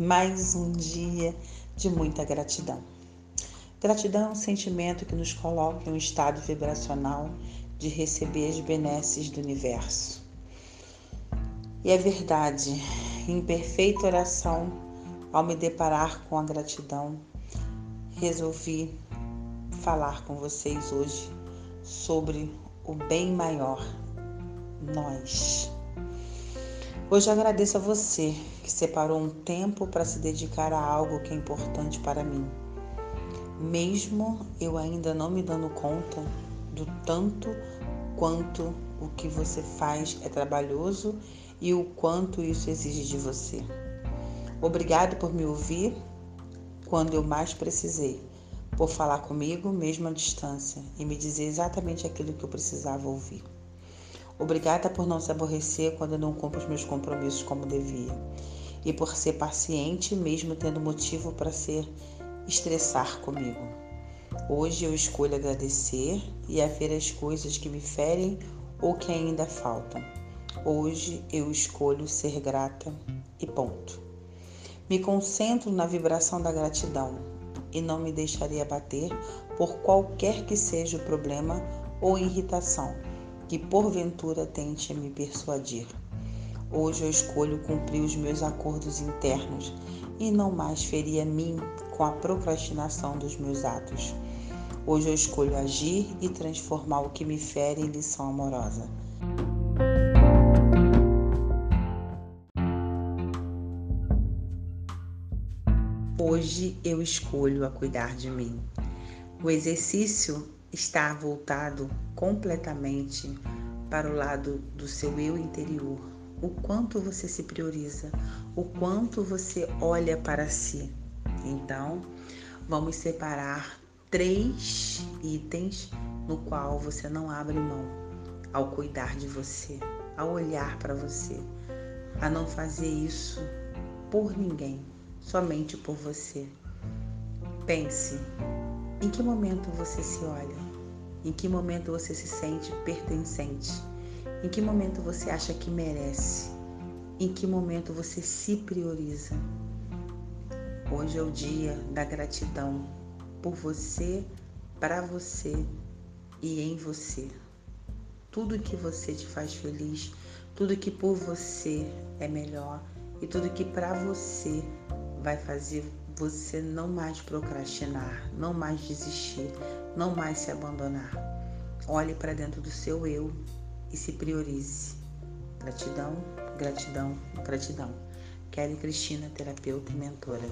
mais um dia de muita gratidão. Gratidão é um sentimento que nos coloca em um estado vibracional de receber as benesses do universo. E é verdade, em perfeita oração, ao me deparar com a gratidão, resolvi falar com vocês hoje sobre o bem maior, nós. Hoje agradeço a você que separou um tempo para se dedicar a algo que é importante para mim. Mesmo eu ainda não me dando conta do tanto quanto o que você faz é trabalhoso e o quanto isso exige de você. Obrigado por me ouvir quando eu mais precisei, por falar comigo mesmo à distância e me dizer exatamente aquilo que eu precisava ouvir. Obrigada por não se aborrecer quando eu não cumpro os meus compromissos como devia. E por ser paciente, mesmo tendo motivo para ser estressar comigo. Hoje eu escolho agradecer e a ver as coisas que me ferem ou que ainda faltam. Hoje eu escolho ser grata e ponto. Me concentro na vibração da gratidão e não me deixarei abater por qualquer que seja o problema ou irritação que porventura tente me persuadir. Hoje eu escolho cumprir os meus acordos internos e não mais ferir a mim com a procrastinação dos meus atos. Hoje eu escolho agir e transformar o que me fere em lição amorosa. Hoje eu escolho a cuidar de mim. O exercício está voltado completamente para o lado do seu eu interior, o quanto você se prioriza, o quanto você olha para si. Então, vamos separar três itens no qual você não abre mão ao cuidar de você, ao olhar para você, a não fazer isso por ninguém, somente por você. Pense em que momento você se olha? Em que momento você se sente pertencente? Em que momento você acha que merece? Em que momento você se prioriza? Hoje é o dia da gratidão por você, para você e em você. Tudo que você te faz feliz, tudo que por você é melhor e tudo que para você vai fazer você não mais procrastinar, não mais desistir, não mais se abandonar. Olhe para dentro do seu eu e se priorize. Gratidão, gratidão, gratidão. Kelly Cristina, terapeuta e mentora.